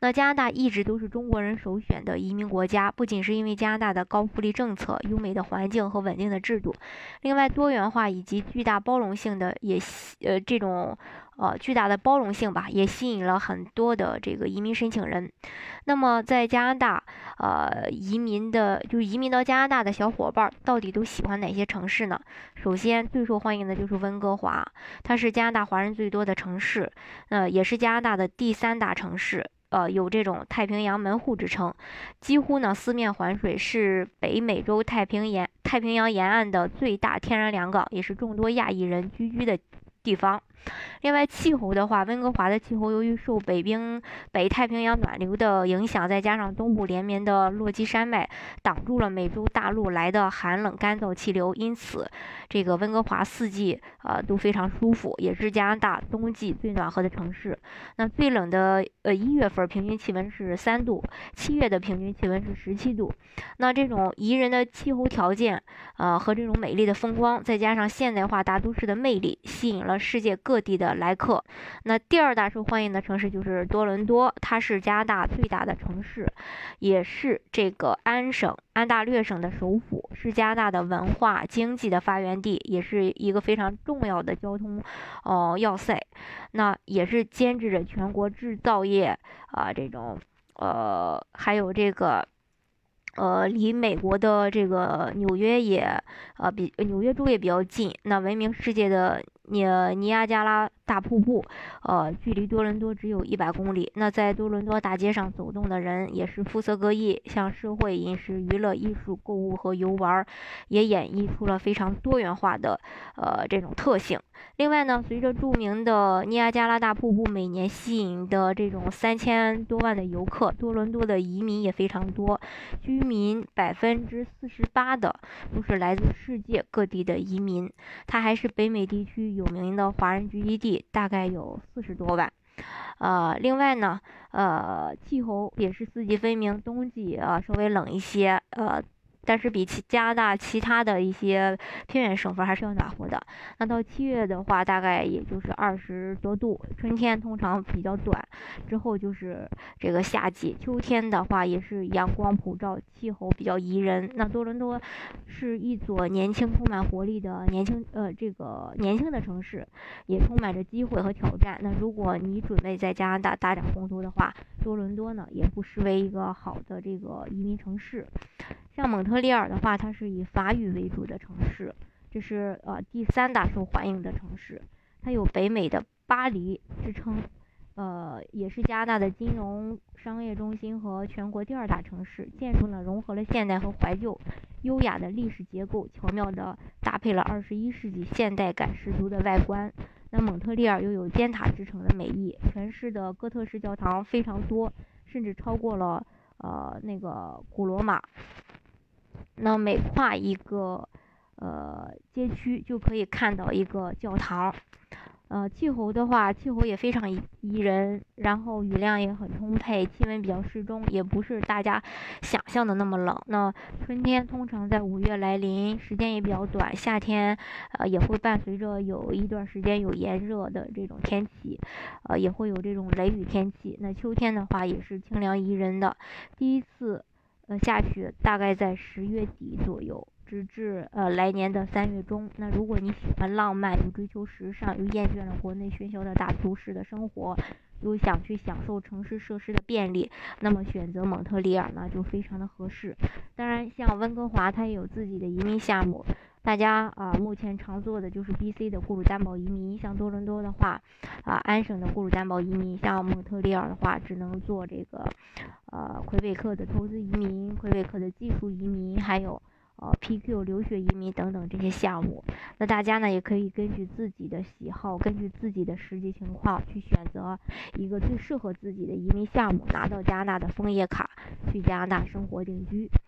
那加拿大一直都是中国人首选的移民国家，不仅是因为加拿大的高福利政策、优美的环境和稳定的制度，另外多元化以及巨大包容性的也呃这种呃巨大的包容性吧，也吸引了很多的这个移民申请人。那么在加拿大呃移民的，就移民到加拿大的小伙伴，到底都喜欢哪些城市呢？首先最受欢迎的就是温哥华，它是加拿大华人最多的城市，呃也是加拿大的第三大城市。呃，有这种太平洋门户之称，几乎呢四面环水，是北美洲太平沿太平洋沿岸的最大天然良港，也是众多亚裔人居居的地方。另外，气候的话，温哥华的气候由于受北冰北太平洋暖流的影响，再加上东部连绵的落基山脉挡住了美洲大陆来的寒冷干燥气流，因此这个温哥华四季啊都非常舒服，也是加拿大冬季最暖和的城市。那最冷的呃一月份平均气温是三度，七月的平均气温是十七度。那这种宜人的气候条件呃和这种美丽的风光，再加上现代化大都市的魅力，吸引了世界各地的。来客，那第二大受欢迎的城市就是多伦多，它是加拿大最大的城市，也是这个安省安大略省的首府，是加拿大的文化经济的发源地，也是一个非常重要的交通哦要塞。那也是兼制着全国制造业啊这种呃，还有这个呃，离美国的这个纽约也呃比纽约州也比较近，那闻名世界的尼尼亚加拉。大瀑布，呃，距离多伦多只有一百公里。那在多伦多大街上走动的人也是肤色各异，像社会、饮食、娱乐、艺术、购物和游玩，也演绎出了非常多元化的呃这种特性。另外呢，随着著名的尼亚加拉大瀑布每年吸引的这种三千多万的游客，多伦多的移民也非常多，居民百分之四十八的都是来自世界各地的移民。它还是北美地区有名的华人聚集地。大概有四十多万，呃，另外呢，呃，气候也是四季分明，冬季啊稍微冷一些，呃。但是比其加拿大其他的一些偏远省份还是要暖和的。那到七月的话，大概也就是二十多度。春天通常比较短，之后就是这个夏季。秋天的话也是阳光普照，气候比较宜人。那多伦多是一座年轻、充满活力的年轻呃这个年轻的城市，也充满着机会和挑战。那如果你准备在加拿大大展宏图的话，多伦多呢也不失为一个好的这个移民城市。像蒙特利尔的话，它是以法语为主的城市，这是呃第三大受欢迎的城市。它有北美的巴黎之称，呃，也是加拿大的金融商业中心和全国第二大城市。建筑呢融合了现代和怀旧，优雅的历史结构巧妙地搭配了二十一世纪现代感十足的外观。那蒙特利尔又有尖塔之城的美誉，全市的哥特式教堂非常多，甚至超过了呃那个古罗马。那每跨一个呃街区，就可以看到一个教堂。呃，气候的话，气候也非常宜宜人，然后雨量也很充沛，气温比较适中，也不是大家想象的那么冷。那春天通常在五月来临，时间也比较短。夏天呃也会伴随着有一段时间有炎热的这种天气，呃也会有这种雷雨天气。那秋天的话也是清凉宜人的。第一次。呃，下雪大概在十月底左右，直至呃来年的三月中。那如果你喜欢浪漫，又追求时尚，又厌倦了国内喧嚣的大都市的生活，又想去享受城市设施的便利，那么选择蒙特利尔呢就非常的合适。当然，像温哥华，它也有自己的移民项目。大家啊，目前常做的就是 B.C 的雇主担保移民，像多伦多的话，啊安省的雇主担保移民，像蒙特利尔的话，只能做这个，呃魁北克的投资移民、魁北克的技术移民，还有呃 P.Q 留学移民等等这些项目。那大家呢，也可以根据自己的喜好，根据自己的实际情况去选择一个最适合自己的移民项目，拿到加拿大的枫叶卡，去加拿大生活定居。